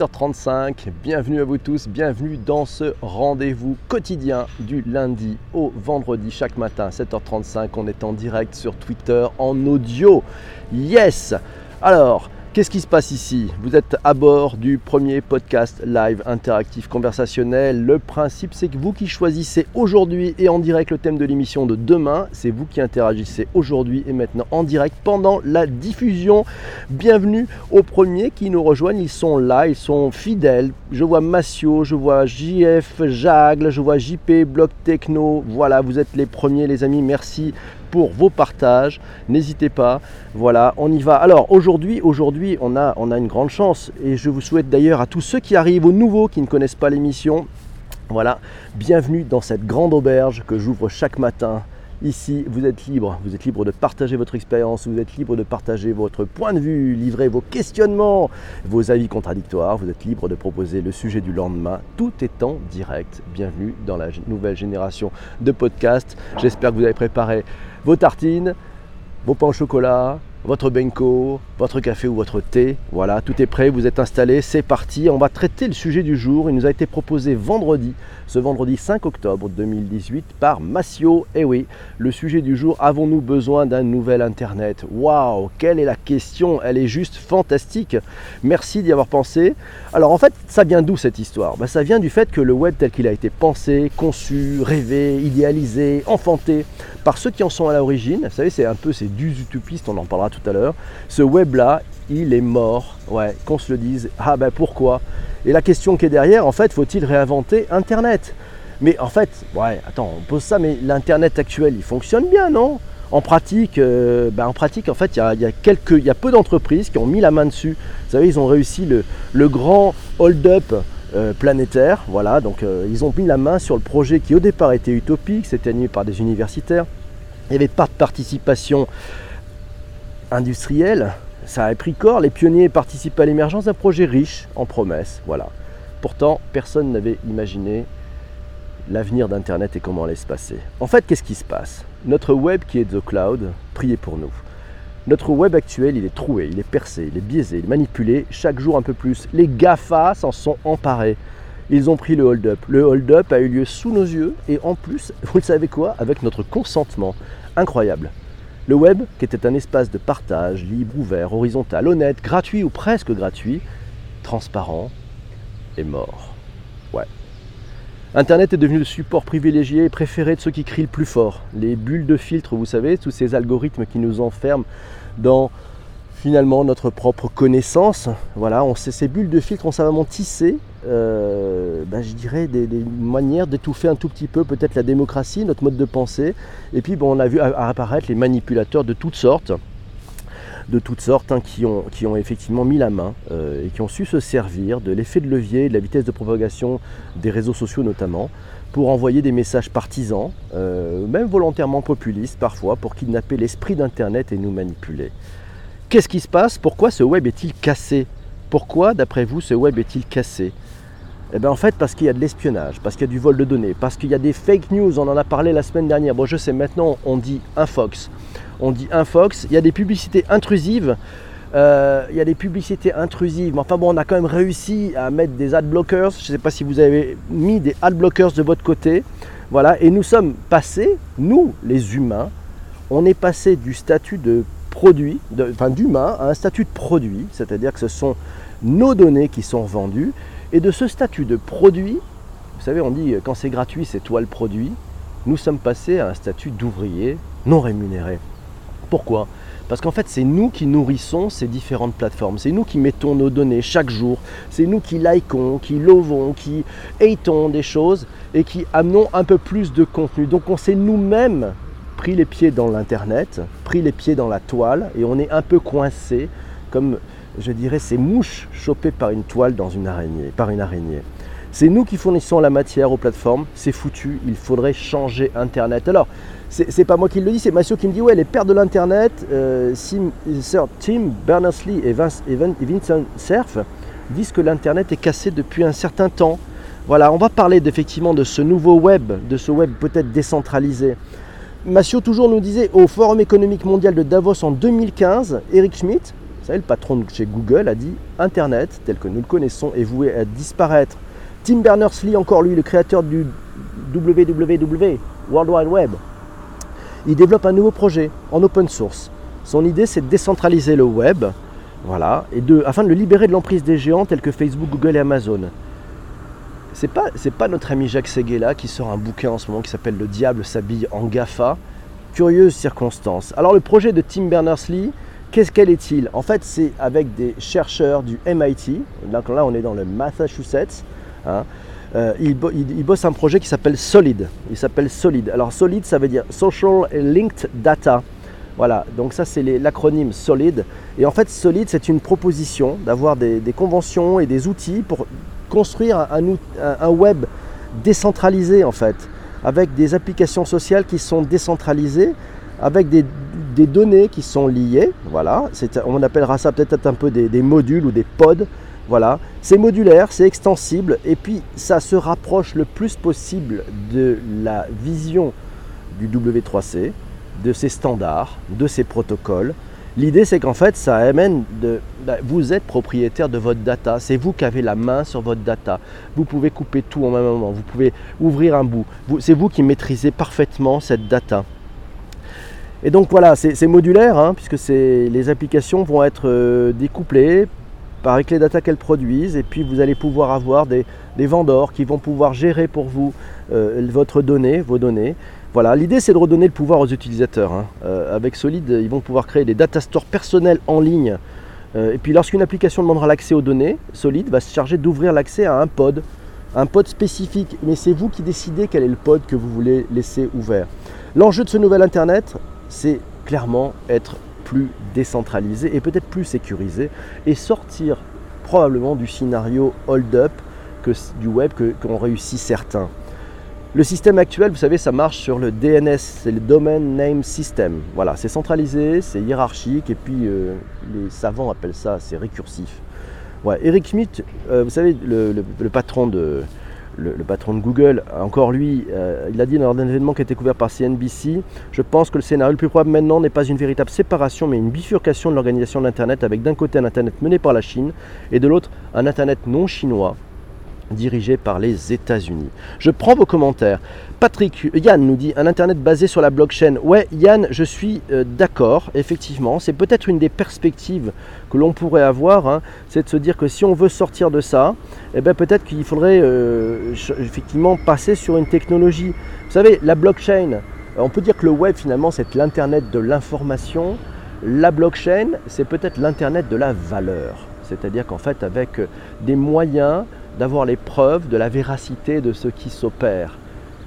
7h35, bienvenue à vous tous, bienvenue dans ce rendez-vous quotidien du lundi au vendredi chaque matin 7h35. On est en direct sur Twitter en audio. Yes Alors, Qu'est-ce qui se passe ici? Vous êtes à bord du premier podcast live interactif conversationnel. Le principe, c'est que vous qui choisissez aujourd'hui et en direct le thème de l'émission de demain, c'est vous qui interagissez aujourd'hui et maintenant en direct pendant la diffusion. Bienvenue aux premiers qui nous rejoignent. Ils sont là, ils sont fidèles. Je vois Massio, je vois JF, Jagle, je vois JP, Bloc Techno. Voilà, vous êtes les premiers, les amis. Merci pour vos partages. N'hésitez pas. Voilà, on y va. Alors aujourd'hui, aujourd'hui, on a, une grande chance et je vous souhaite d'ailleurs à tous ceux qui arrivent, aux nouveaux qui ne connaissent pas l'émission, voilà, bienvenue dans cette grande auberge que j'ouvre chaque matin Ici, vous êtes libre, vous êtes libre de partager votre expérience, vous êtes libre de partager votre point de vue, livrer vos questionnements, vos avis contradictoires, vous êtes libre de proposer le sujet du lendemain, tout est en direct. Bienvenue dans la nouvelle génération de podcasts. J'espère que vous avez préparé vos tartines, vos pains au chocolat, votre benko, votre café ou votre thé. Voilà, tout est prêt, vous êtes installé, c'est parti. On va traiter le sujet du jour. Il nous a été proposé vendredi ce vendredi 5 octobre 2018 par Massio. Et eh oui, le sujet du jour, avons-nous besoin d'un nouvel Internet? Waouh, quelle est la question? Elle est juste fantastique. Merci d'y avoir pensé. Alors en fait, ça vient d'où cette histoire? Ben, Ça vient du fait que le web tel qu'il a été pensé, conçu, rêvé, idéalisé, enfanté par ceux qui en sont à l'origine, vous savez, c'est un peu ces du utopistes, on en parlera tout à l'heure, ce web-là, il est mort. Ouais, qu'on se le dise. Ah ben pourquoi? Et la question qui est derrière, en fait, faut-il réinventer Internet? Mais en fait, ouais, attends, on pose ça, mais l'Internet actuel, il fonctionne bien, non? En pratique, euh, ben, en pratique, en fait, il y a, peu d'entreprises qui ont mis la main dessus. Vous savez, ils ont réussi le, grand hold-up euh, planétaire. Voilà, donc euh, ils ont mis la main sur le projet qui au départ était utopique, c'était animé par des universitaires. Il n'y avait pas de participation industrielle, ça a pris corps, les pionniers participent à l'émergence d'un projet riche en promesses. Voilà. Pourtant, personne n'avait imaginé l'avenir d'Internet et comment allait se passer. En fait, qu'est-ce qui se passe? Notre web qui est The Cloud, priez pour nous. Notre web actuel, il est troué, il est percé, il est biaisé, il est manipulé, chaque jour un peu plus. Les GAFA s'en sont emparés. Ils ont pris le hold-up. Le hold-up a eu lieu sous nos yeux et en plus, vous le savez quoi? Avec notre consentement. Incroyable. Le web, qui était un espace de partage libre, ouvert, horizontal, honnête, gratuit ou presque gratuit, transparent, est mort. Ouais. Internet est devenu le support privilégié et préféré de ceux qui crient le plus fort. Les bulles de filtre, vous savez, tous ces algorithmes qui nous enferment dans finalement notre propre connaissance. Voilà, on ces bulles de filtre ont savamment tissé, euh, ben, je dirais, des, manières d'étouffer un tout petit peu peut-être la démocratie, notre mode de pensée. Et puis bon, on a vu apparaître les manipulateurs de toutes sortes de toutes sortes hein, qui, ont, effectivement mis la main euh, et qui ont su se servir de l'effet de levier, de la vitesse de propagation des réseaux sociaux notamment, pour envoyer des messages partisans, euh, même volontairement populistes parfois, pour kidnapper l'esprit d'Internet et nous manipuler. Qu'est-ce qui se passe? Pourquoi ce web est-il cassé? Pourquoi, d'après vous, ce web est-il cassé? Eh bien en fait parce qu'il y a de l'espionnage, parce qu'il y a du vol de données, parce qu'il y a des fake news, on en a parlé la semaine dernière. Bon je sais maintenant on dit un fox, on dit un fox, il y a des publicités intrusives, euh, il y a des publicités intrusives, mais enfin bon on a quand même réussi à mettre des ad blockers, je ne sais pas si vous avez mis des ad blockers de votre côté, voilà, et nous sommes passés, nous les humains, on est passé du statut de produit, enfin d'humain à un statut de produit, c'est-à-dire que ce sont nos données qui sont vendues, et de ce statut de produit, vous savez, on dit quand c'est gratuit, c'est toi le produit, nous sommes passés à un statut d'ouvrier non rémunéré. Pourquoi? Parce qu'en fait, c'est nous qui nourrissons ces différentes plateformes, c'est nous qui mettons nos données chaque jour, c'est nous qui likons, qui lovons, qui hatons des choses et qui amenons un peu plus de contenu. Donc on s'est nous-mêmes pris les pieds dans l'Internet, pris les pieds dans la toile, et on est un peu coincé, comme je dirais ces mouches chopées par une toile dans une araignée, par une araignée. C'est nous qui fournissons la matière aux plateformes, c'est foutu, il faudrait changer Internet. Alors, c'est pas moi qui le dis, c'est Massio qui me dit ouais, les pères de l'Internet, euh, Sir Tim Berners-Lee et, et Vincent Cerf disent que l'Internet est cassé depuis un certain temps. Voilà, on va parler effectivement de ce nouveau web, de ce web peut-être décentralisé. Massio toujours nous disait au Forum économique mondial de Davos en 2015, Eric Schmidt, le patron chez Google a dit Internet, tel que nous le connaissons, est voué à disparaître. Tim Berners-Lee, encore lui, le créateur du WWW, World Wide Web, il développe un nouveau projet en open source. Son idée, c'est de décentraliser le web, afin de le libérer de l'emprise des géants tels que Facebook, Google et Amazon. C'est pas, pas notre ami Jacques Seguela qui sort un bouquin en ce moment qui s'appelle Le diable s'habille en GAFA. Curieuse circonstance. Alors le projet de Tim Berners-Lee, qu'est-ce qu'elle est-il? En fait, c'est avec des chercheurs du MIT. là on est dans le Massachusetts. Hein, euh, il, bosse un projet qui s'appelle Solid. Il s'appelle Solid. Alors Solid, ça veut dire Social Linked Data. Voilà, donc ça c'est l'acronyme Solid. Et en fait, Solid, c'est une proposition d'avoir des, conventions et des outils pour construire un, web décentralisé en fait, avec des applications sociales qui sont décentralisées, avec des, données qui sont liées. Voilà, on appellera ça peut-être un peu des modules ou des pods voilà, c'est modulaire, c'est extensible et puis ça se rapproche le plus possible de la vision du W3C, de ses standards, de ses protocoles. L'idée c'est qu'en fait ça amène de... Bah, vous êtes propriétaire de votre data, c'est vous qui avez la main sur votre data. Vous pouvez couper tout en même moment, vous pouvez ouvrir un bout. C'est vous qui maîtrisez parfaitement cette data. Et donc voilà, c'est modulaire, hein, puisque les applications vont être euh, découplées avec les data qu'elles produisent et puis vous allez pouvoir avoir des, vendeurs qui vont pouvoir gérer pour vous euh, votre donnée, vos données. Voilà, l'idée c'est de redonner le pouvoir aux utilisateurs. Hein. Euh, avec Solid, ils vont pouvoir créer des data stores personnels en ligne. Euh, et puis lorsqu'une application demandera l'accès aux données, Solid va se charger d'ouvrir l'accès à un pod, un pod spécifique. Mais c'est vous qui décidez quel est le pod que vous voulez laisser ouvert. L'enjeu de ce nouvel Internet, c'est clairement être plus décentralisé et peut-être plus sécurisé et sortir probablement du scénario hold-up du web qu'ont réussi certains. Le système actuel, vous savez, ça marche sur le DNS, c'est le Domain Name System. Voilà, c'est centralisé, c'est hiérarchique, et puis euh, les savants appellent ça, c'est récursif. Eric Schmidt, euh, vous savez, le patron de, le, patron de Google, encore lui, euh, il a dit lors d'un événement qui a été couvert par CNBC, je pense que le scénario le plus probable maintenant n'est pas une véritable séparation, mais une bifurcation de l'organisation de l'Internet, avec d'un côté un Internet mené par la Chine et de l'autre un Internet non chinois dirigé par les États-Unis. Je prends vos commentaires. Patrick, Yann nous dit un Internet basé sur la blockchain. Ouais, Yann, je suis euh, d'accord, effectivement. C'est peut-être une des perspectives que l'on pourrait avoir, hein. c'est de se dire que si on veut sortir de ça, eh ben, peut-être qu'il faudrait euh, effectivement passer sur une technologie. Vous savez, la blockchain, euh, on peut dire que le web finalement c'est l'Internet de l'information. La blockchain, c'est peut-être l'Internet de la valeur. C'est-à-dire qu'en fait, avec des moyens d'avoir les preuves de la véracité de ce qui s'opère.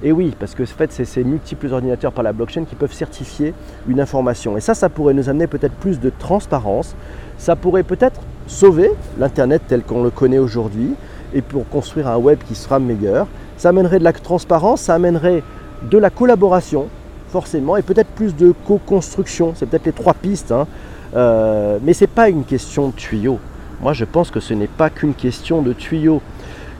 Et oui, parce que fait, c'est ces multiples ordinateurs par la blockchain qui peuvent certifier une information. Et ça, ça pourrait nous amener peut-être plus de transparence. Ça pourrait peut-être sauver l'Internet tel qu'on le connaît aujourd'hui et pour construire un web qui sera meilleur. Ça amènerait de la transparence, ça amènerait de la collaboration, forcément, et peut-être plus de co-construction. C'est peut-être les trois pistes. Hein. Euh, mais ce n'est pas une question de tuyaux. Moi, je pense que ce n'est pas qu'une question de tuyaux.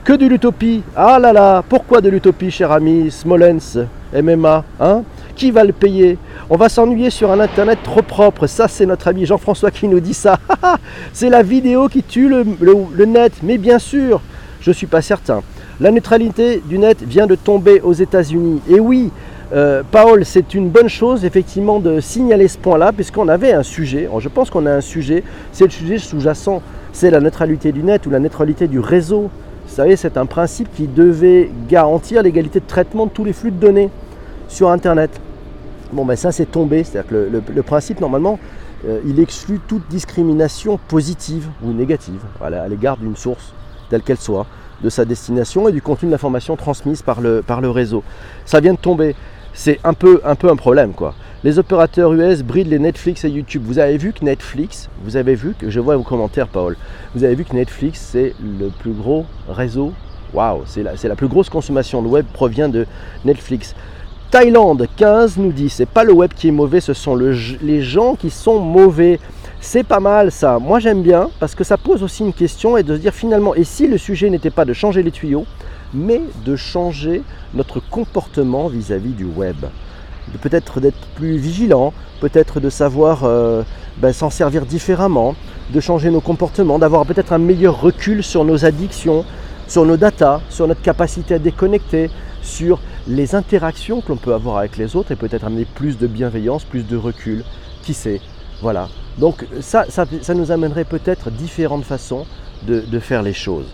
Que de l'utopie Ah là là Pourquoi de l'utopie, cher ami Smolens, MMA hein? Qui va le payer? On va s'ennuyer sur un Internet trop propre. Ça, c'est notre ami Jean-François qui nous dit ça. c'est la vidéo qui tue le, net. Mais bien sûr, je ne suis pas certain. La neutralité du net vient de tomber aux États-Unis. Et oui, euh, Paul, c'est une bonne chose effectivement de signaler ce point-là, puisqu'on avait un sujet. Je pense qu'on a un sujet. C'est le sujet sous-jacent c'est la neutralité du net ou la neutralité du réseau. Vous savez, c'est un principe qui devait garantir l'égalité de traitement de tous les flux de données sur Internet. Bon, ben ça, c'est tombé. C'est-à-dire que le, principe, normalement, euh, il exclut toute discrimination positive ou négative à l'égard d'une source, telle qu'elle soit, de sa destination et du contenu de l'information transmise par le, par le réseau. Ça vient de tomber. C'est un peu, un problème, quoi. Les opérateurs US brident les Netflix et YouTube. Vous avez vu que Netflix, vous avez vu que, je vois vos commentaires, Paul, vous avez vu que Netflix, c'est le plus gros réseau. Waouh, c'est la, la, plus grosse consommation de web provient de Netflix. Thaïlande 15 nous dit c'est pas le web qui est mauvais, ce sont les gens qui sont mauvais. C'est pas mal ça. Moi j'aime bien parce que ça pose aussi une question et de se dire finalement, et si le sujet n'était pas de changer les tuyaux, mais de changer notre comportement vis à -vis du web peut-être d'être plus vigilant, peut-être de savoir euh, ben, s'en servir différemment, de changer nos comportements, d'avoir peut-être un meilleur recul sur nos addictions, sur nos datas, sur notre capacité à déconnecter, sur les interactions que l'on peut avoir avec les autres et peut-être amener plus de bienveillance, plus de recul. Qui sait? Voilà. Donc ça, ça, nous amènerait peut-être différentes façons de, faire les choses.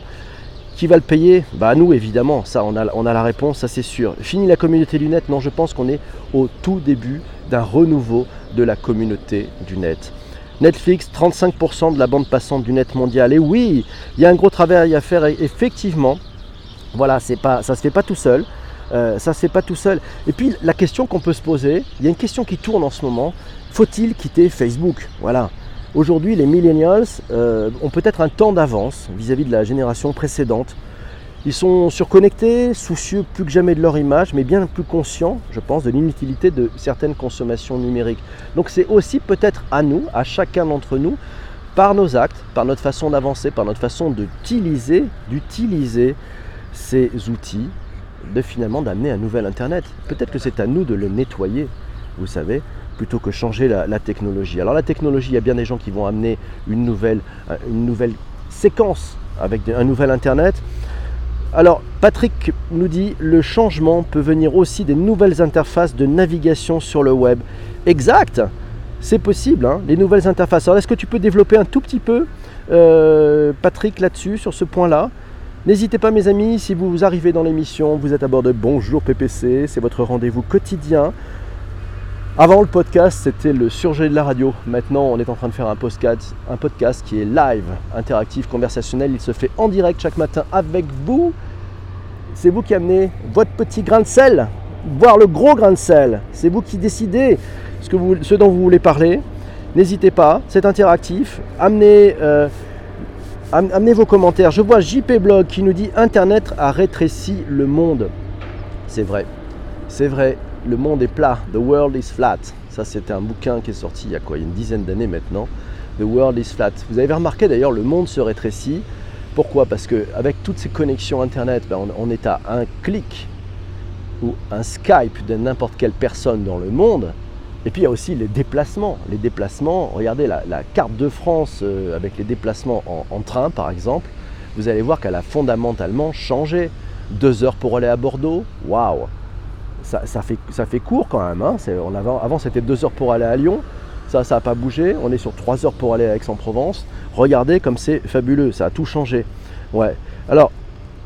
Qui va le payer Bah nous évidemment, ça on a, la réponse, ça c'est sûr. Fini la communauté du net Non, je pense qu'on est au tout début d'un renouveau de la communauté du net. Netflix, 35% de la bande passante du net mondial. Et oui, il y a un gros travail à faire effectivement. Voilà, c'est pas, ça ne se fait pas tout seul. Euh, ça pas tout seul. Et puis la question qu'on peut se poser, il y a une question qui tourne en ce moment. Faut-il quitter Facebook? Voilà. Aujourd'hui, les millennials euh, ont peut-être un temps d'avance vis-à-vis de la génération précédente. Ils sont surconnectés, soucieux plus que jamais de leur image, mais bien plus conscients, je pense, de l'inutilité de certaines consommations numériques. Donc c'est aussi peut-être à nous, à chacun d'entre nous, par nos actes, par notre façon d'avancer, par notre façon d'utiliser, d'utiliser ces outils, de finalement d'amener un nouvel Internet. Peut-être que c'est à nous de le nettoyer, vous savez, plutôt que changer la, technologie. Alors la technologie, il y a bien des gens qui vont amener une nouvelle, une nouvelle séquence avec un nouvel Internet. Alors Patrick nous dit le changement peut venir aussi des nouvelles interfaces de navigation sur le web. Exact, c'est possible, hein, les nouvelles interfaces. Alors est-ce que tu peux développer un tout petit peu, euh, Patrick, là-dessus, sur ce point-là? N'hésitez pas mes amis, si vous arrivez dans l'émission, vous êtes à bord de Bonjour PPC, c'est votre rendez-vous quotidien. Avant le podcast, c'était le surgelé de la radio. Maintenant, on est en train de faire un podcast, un podcast qui est live, interactif, conversationnel. Il se fait en direct chaque matin avec vous. C'est vous qui amenez votre petit grain de sel, voire le gros grain de sel. C'est vous qui décidez ce, dont vous voulez parler. N'hésitez pas, c'est interactif. Amenez euh, Amenez vos commentaires. Je vois JP Blog qui nous dit Internet a rétréci le monde. C'est vrai. C'est vrai. Le monde est plat. The world is flat. Ça, c'était un bouquin qui est sorti il y a quoi une dizaine d'années maintenant. The world is flat. Vous avez remarqué d'ailleurs, le monde se rétrécit. Pourquoi? Parce qu'avec toutes ces connexions Internet, ben, on est à un clic ou un Skype de n'importe quelle personne dans le monde. Et puis il y a aussi les déplacements. Les déplacements, regardez la, carte de France euh, avec les déplacements en, train par exemple, vous allez voir qu'elle a fondamentalement changé. Deux heures pour aller à Bordeaux, waouh ça, fait, court quand même. Hein. On avant c'était deux heures pour aller à Lyon, ça ça n'a pas bougé. On est sur trois heures pour aller à Aix-en-Provence. Regardez comme c'est fabuleux, ça a tout changé. Ouais. Alors,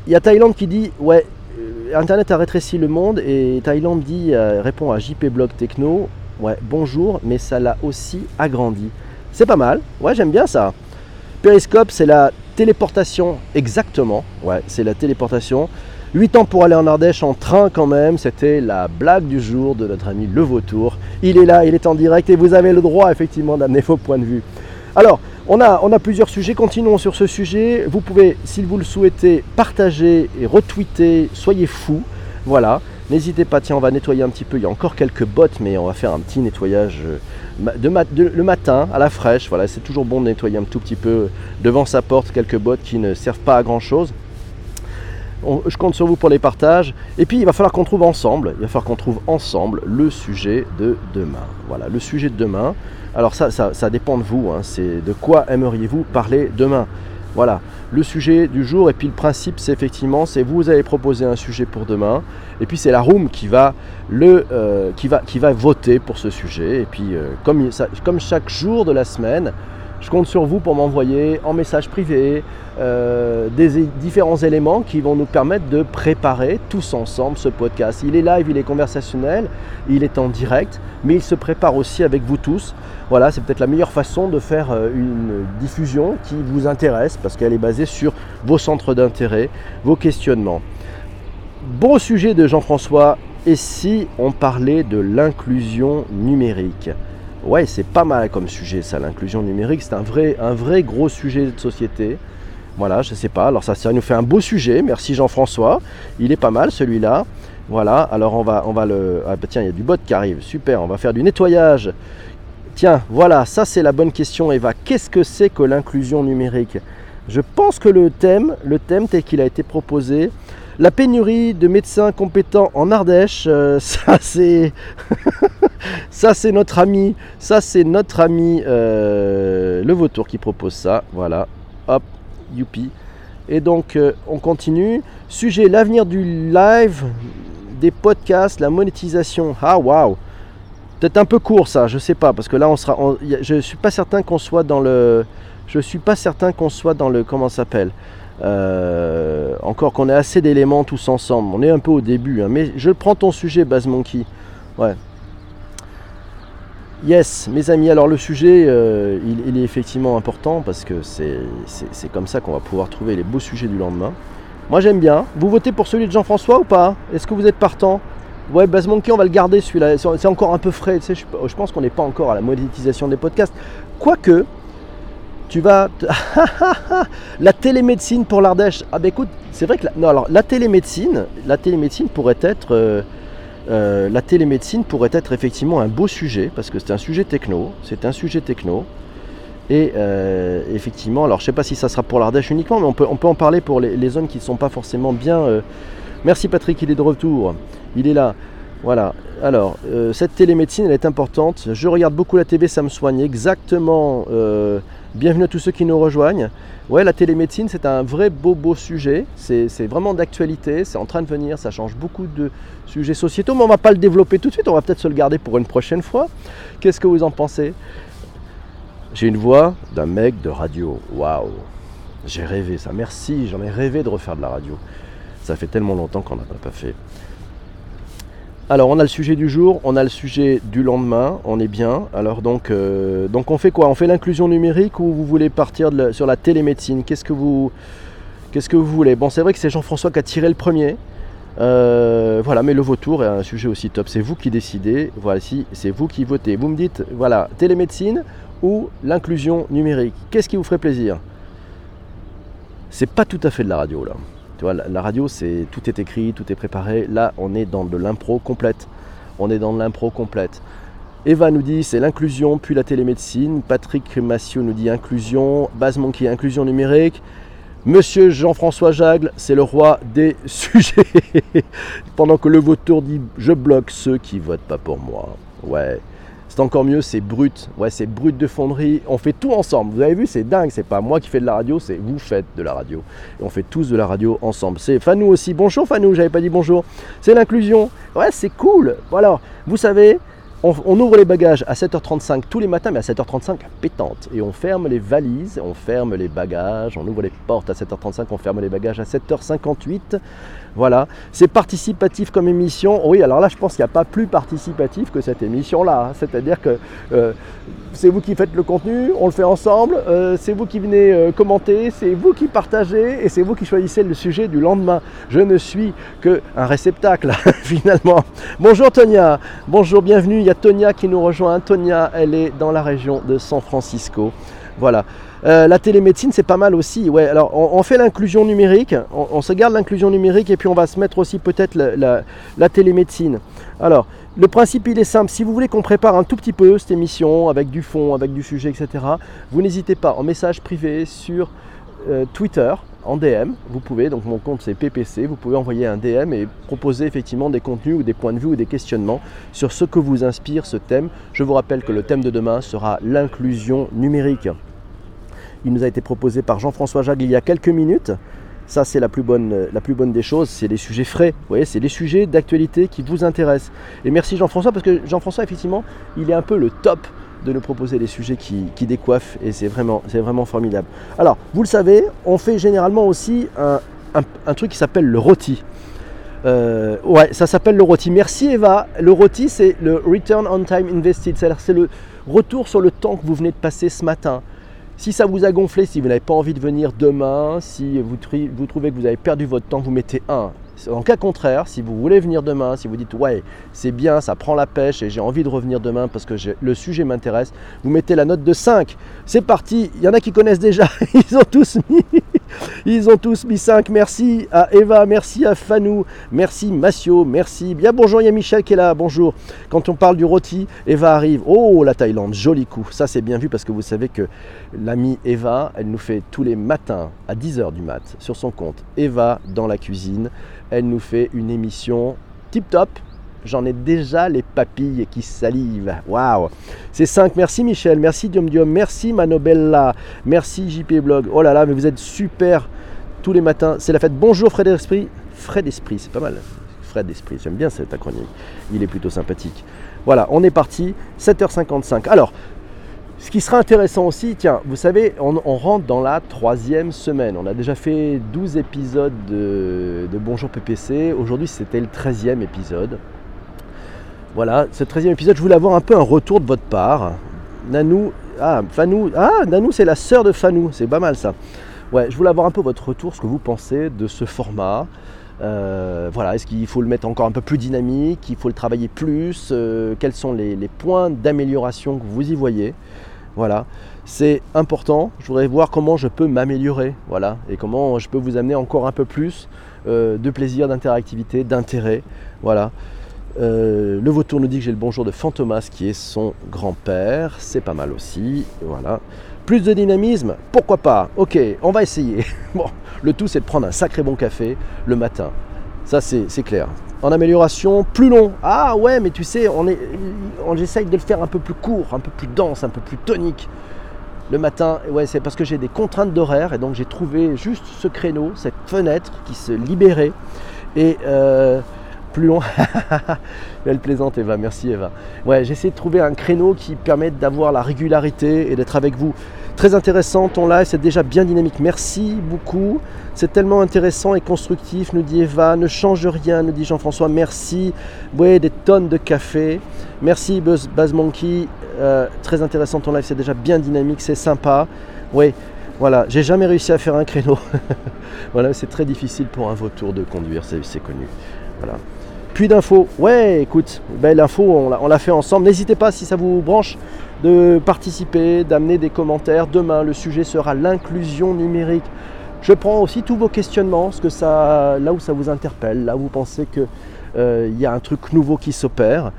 il y a Thaïlande qui dit ouais, euh, Internet a rétréci le monde et Thaïlande dit, euh, répond à JP Blog Techno, Ouais, bonjour, mais ça l'a aussi agrandi. C'est pas mal, ouais, j'aime bien ça. Périscope, c'est la téléportation, exactement. Ouais, c'est la téléportation. 8 ans pour aller en Ardèche en train quand même, c'était la blague du jour de notre ami Le Vautour. Il est là, il est en direct et vous avez le droit effectivement d'amener vos points de vue. Alors, on a, plusieurs sujets, continuons sur ce sujet. Vous pouvez, si vous le souhaitez, partager et retweeter, soyez fous. Voilà. N'hésitez pas, tiens, on va nettoyer un petit peu. Il y a encore quelques bottes, mais on va faire un petit nettoyage euh, le matin à la fraîche. Voilà, c'est toujours bon de nettoyer un tout petit peu devant sa porte quelques bottes qui ne servent pas à grand je compte sur vous pour les partages. Et puis, il va falloir qu'on trouve ensemble, il va falloir qu'on trouve ensemble le sujet de demain. Voilà, le sujet de demain. Alors ça, ça, dépend de vous. Hein. C'est de quoi aimeriez-vous parler demain? Voilà, le sujet du jour et puis le principe c'est effectivement c'est vous allez proposer un sujet pour demain et puis c'est la room qui va le euh, qui va qui va voter pour ce sujet et puis euh, comme, comme chaque jour de la semaine je compte sur vous pour m'envoyer en message privé euh, des différents éléments qui vont nous permettre de préparer tous ensemble ce podcast. Il est live, il est conversationnel, il est en direct, mais il se prépare aussi avec vous tous. Voilà, c'est peut-être la meilleure façon de faire euh, une diffusion qui vous intéresse parce qu'elle est basée sur vos centres d'intérêt, vos questionnements. Bon sujet de Jean-François, et si on parlait de l'inclusion numérique? Ouais, c'est pas mal comme sujet ça, l'inclusion numérique, c'est un vrai, un vrai gros sujet de société. Voilà, je sais pas. Alors ça, nous fait un beau sujet. Merci Jean-François. Il est pas mal celui-là. Voilà. Alors on va, on va le. Ah bah tiens, il y a du bot qui arrive. Super. On va faire du nettoyage. Tiens, voilà. Ça c'est la bonne question, Eva. Qu'est-ce que c'est que l'inclusion numérique? Je pense que le thème, le thème tel qu'il a été proposé, la pénurie de médecins compétents en Ardèche, euh, ça c'est. ça c'est notre ami, ça c'est notre ami euh, le vautour qui propose ça. Voilà, hop, youpi. Et donc euh, on continue. Sujet l'avenir du live, des podcasts, la monétisation. Ah waouh Peut-être un peu court ça, je sais pas, parce que là on sera. je suis pas certain qu'on soit dans le. Je suis pas certain qu'on soit dans le. Comment s'appelle euh, encore qu'on ait assez d'éléments tous ensemble. On est un peu au début, hein, mais je prends ton sujet, Baz Monkey. Ouais. Yes, mes amis, alors le sujet, euh, il, est effectivement important parce que c'est comme ça qu'on va pouvoir trouver les beaux sujets du lendemain. Moi j'aime bien. Vous votez pour celui de Jean-François ou pas? Est-ce que vous êtes partant? Ouais, Baz Monkey, on va le garder celui-là. C'est encore un peu frais. Tu sais, je, je pense qu'on n'est pas encore à la monétisation des podcasts. Quoique, tu vas. la télémédecine pour l'Ardèche. Ah ben écoute, c'est vrai que la... non, alors, la télémédecine, la télémédecine pourrait être. Euh, euh, la télémédecine pourrait être effectivement un beau sujet parce que c'est un sujet techno, c'est un sujet techno. Et euh, effectivement, alors je sais pas si ça sera pour l'Ardèche uniquement, mais on peut, en parler pour les, les zones qui ne sont pas forcément bien. Merci Patrick, il est de retour, il est là. Voilà, alors cette télémédecine elle est importante. Je regarde beaucoup la TV, ça me soigne exactement. Bienvenue à tous ceux qui nous rejoignent. Ouais, la télémédecine, c'est un vrai beau beau sujet. C'est vraiment d'actualité, c'est en train de venir, ça change beaucoup de sujets sociétaux, mais on va pas le développer tout de suite, on va peut-être se le garder pour une prochaine fois. Qu'est-ce que vous en pensez? J'ai une voix d'un mec de radio. Waouh J'ai rêvé ça. Merci, j'en ai rêvé de refaire de la radio. Ça fait tellement longtemps qu'on n'a pas fait. Alors on a le sujet du jour, on a le sujet du lendemain, on est bien. Alors donc, euh, on fait quoi? On fait l'inclusion numérique ou vous voulez partir sur la télémédecine? Qu'est-ce que vous qu'est-ce que vous voulez? Bon c'est vrai que c'est Jean-François qui a tiré le premier. Euh, voilà, mais le vautour est un sujet aussi top. C'est vous qui décidez. Voici, c'est vous qui votez. Vous me dites, voilà, télémédecine ou l'inclusion numérique. Qu'est-ce qui vous ferait plaisir? C'est pas tout à fait de la radio là. Tu vois, la, radio, c'est tout est écrit, tout est préparé. Là, on est dans de l'impro complète. On est dans de l'impro complète. Eva nous dit c'est l'inclusion, puis la télémédecine. Patrick Massiot nous dit inclusion. Baz Monkey, inclusion numérique. Monsieur Jean-François Jagle, c'est le roi des sujets. Pendant que le vautour dit je bloque ceux qui votent pas pour moi. Ouais. C'est encore mieux, c'est brut. Ouais, c'est brut de fonderie. On fait tout ensemble. Vous avez vu, c'est dingue. C'est pas moi qui fais de la radio, c'est vous faites de la radio. Et on fait tous de la radio ensemble. C'est Fanou aussi. Bonjour Fanou, j'avais pas dit bonjour. C'est l'inclusion. Ouais, c'est cool. Alors, vous savez, on, ouvre les bagages à 7h35 tous les matins, mais à 7h35 pétante. Et on ferme les valises, on ferme les bagages, on ouvre les portes à 7h35, on ferme les bagages à 7h58. Voilà, c'est participatif comme émission. Oui, alors là, je pense qu'il n'y a pas plus participatif que cette émission-là. C'est-à-dire que euh, c'est vous qui faites le contenu, on le fait ensemble, euh, c'est vous qui venez euh, commenter, c'est vous qui partagez et c'est vous qui choisissez le sujet du lendemain. Je ne suis qu'un réceptacle, finalement. Bonjour Tonia, bonjour, bienvenue. Il y a Tonia qui nous rejoint. Tonia, elle est dans la région de San Francisco. Voilà. Euh, la télémédecine, c'est pas mal aussi. On, fait l'inclusion numérique, on, se garde l'inclusion numérique et puis on va se mettre aussi peut-être la, télémédecine. Alors, le principe, il est simple. Si vous voulez qu'on prépare un tout petit peu cette émission avec du fond, avec du sujet, etc., vous n'hésitez pas en message privé sur euh, Twitter, en DM. Vous pouvez, donc mon compte c'est PPC, vous pouvez envoyer un DM et proposer effectivement des contenus ou des points de vue ou des questionnements sur ce que vous inspire ce thème. Je vous rappelle que le thème de demain sera l'inclusion numérique. Il nous a été proposé par Jean-François Jague il y a quelques minutes. Ça, c'est la, plus bonne, des choses. C'est les sujets frais. Vous voyez, c'est les sujets d'actualité qui vous intéressent. Et merci Jean-François, parce que Jean-François, effectivement, il est un peu le top de nous proposer des sujets qui, décoiffent. Et c'est vraiment, formidable. Alors, vous le savez, on fait généralement aussi un, truc qui s'appelle le rôti. Euh, ouais, ça s'appelle le rôti. Merci Eva. Le rôti, c'est le Return on Time Invested. C'est le retour sur le temps que vous venez de passer ce matin. Si ça vous a gonflé, si vous n'avez pas envie de venir demain, si vous, trouvez que vous avez perdu votre temps, vous mettez 1. En cas contraire, si vous voulez venir demain, si vous dites ouais, c'est bien, ça prend la pêche et j'ai envie de revenir demain parce que le sujet m'intéresse, vous mettez la note de 5. C'est parti, il y en a qui connaissent déjà, ils ont tous mis ils ont tous mis 5. Merci à Eva, merci à Fanou, merci Massio, merci. Bien bonjour, il y a Michel qui est là, bonjour. Quand on parle du rôti, Eva arrive. Oh, la Thaïlande, joli coup. Ça, c'est bien vu parce que vous savez que l'amie Eva, elle nous fait tous les matins à 10h du mat sur son compte Eva dans la cuisine. Elle nous fait une émission tip top j'en ai déjà les papilles qui salivent. Waouh C'est 5. Merci Michel, merci Diom Diom, merci Manobella, merci JP Blog. Oh là là, mais vous êtes super tous les matins. C'est la fête. Bonjour Fred Esprit. Fred Esprit, c'est pas mal. Fred Esprit, j'aime bien cet acronyme. Il est plutôt sympathique. Voilà, on est parti. 7h55. Alors, ce qui sera intéressant aussi, tiens, vous savez, on, rentre dans la troisième semaine. On a déjà fait 12 épisodes de, Bonjour PPC. Aujourd'hui, c'était le 13e épisode. Voilà, ce 13e épisode, je voulais avoir un peu un retour de votre part. Nanou, ah, Fanou, ah, Nanou, c'est la sœur de Fanou, c'est pas mal ça. Ouais, je voulais avoir un peu votre retour, ce que vous pensez de ce format. Euh, voilà, est-ce qu'il faut le mettre encore un peu plus dynamique, il faut le travailler plus, euh, quels sont les, points d'amélioration que vous y voyez? Voilà, c'est important. Je voudrais voir comment je peux m'améliorer, voilà, et comment je peux vous amener encore un peu plus euh, de plaisir, d'interactivité, d'intérêt, voilà. Le vautour nous dit que j'ai le bonjour de Fantomas qui est son grand-père, c'est pas mal aussi, voilà. Plus de dynamisme Pourquoi pas? Ok, on va essayer. Bon, le tout c'est de prendre un sacré bon café le matin. Ça c'est clair. En amélioration, plus long. Ah ouais, mais tu sais, on essaye de le faire un peu plus court, un peu plus dense, un peu plus tonique. Le matin, ouais, c'est parce que j'ai des contraintes d'horaire et donc j'ai trouvé juste ce créneau, cette fenêtre qui se libérait. Et euh, plus long. Elle plaisante Eva, merci Eva. Ouais, j'essaie de trouver un créneau qui permette d'avoir la régularité et d'être avec vous. Très intéressant ton live, c'est déjà bien dynamique. Merci beaucoup. C'est tellement intéressant et constructif, nous dit Eva. Ne change rien, nous dit Jean-François. Merci. Ouais, des tonnes de café. Merci Buzz, Monkey. Euh, très intéressant ton live, c'est déjà bien dynamique, c'est sympa. Oui, voilà, j'ai jamais réussi à faire un créneau. voilà, c'est très difficile pour un vautour de conduire, c'est connu. Voilà. Puis d'infos, ouais, écoute, belle info, on l'a fait ensemble. N'hésitez pas si ça vous branche de participer, d'amener des commentaires. Demain, le sujet sera l'inclusion numérique. Je prends aussi tous vos questionnements, ce que ça, là où ça vous interpelle, là où vous pensez qu'il euh, y a un truc nouveau qui s'opère.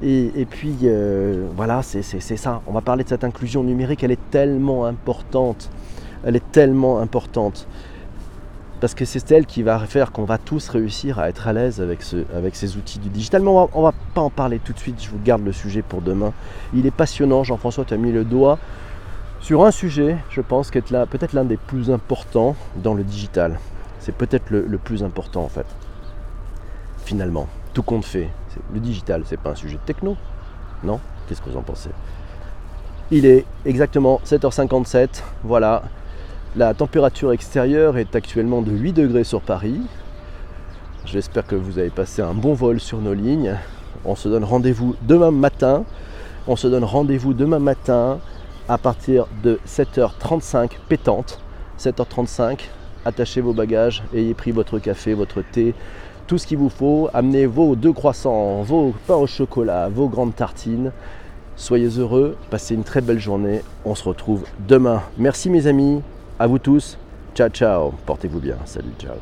Et, puis euh, voilà, c'est ça. On va parler de cette inclusion numérique, elle est tellement importante. Elle est tellement importante parce que c'est elle qui va faire qu'on va tous réussir à être à l'aise avec, ce, avec ces outils du digital. Mais on ne va pas en parler tout de suite, je vous garde le sujet pour demain. Il est passionnant, Jean-François, tu as mis le doigt sur un sujet, je pense, qui est peut-être l'un des plus importants dans le digital. C'est peut-être le, plus important en fait. Finalement, tout compte fait. Le digital, c'est pas un sujet de techno, non? Qu'est-ce que vous en pensez? Il est exactement 7h57, voilà. La température extérieure est actuellement de 8 degrés sur Paris. J'espère que vous avez passé un bon vol sur nos lignes. On se donne rendez-vous demain matin. On se donne rendez-vous demain matin à partir de 7h35 pétante. 7h35, attachez vos bagages, ayez pris votre café, votre thé, tout ce qu'il vous faut. Amenez vos deux croissants, vos pains au chocolat, vos grandes tartines. Soyez heureux, passez une très belle journée. On se retrouve demain. Merci mes amis. À vous tous, ciao ciao, portez-vous bien, salut, ciao.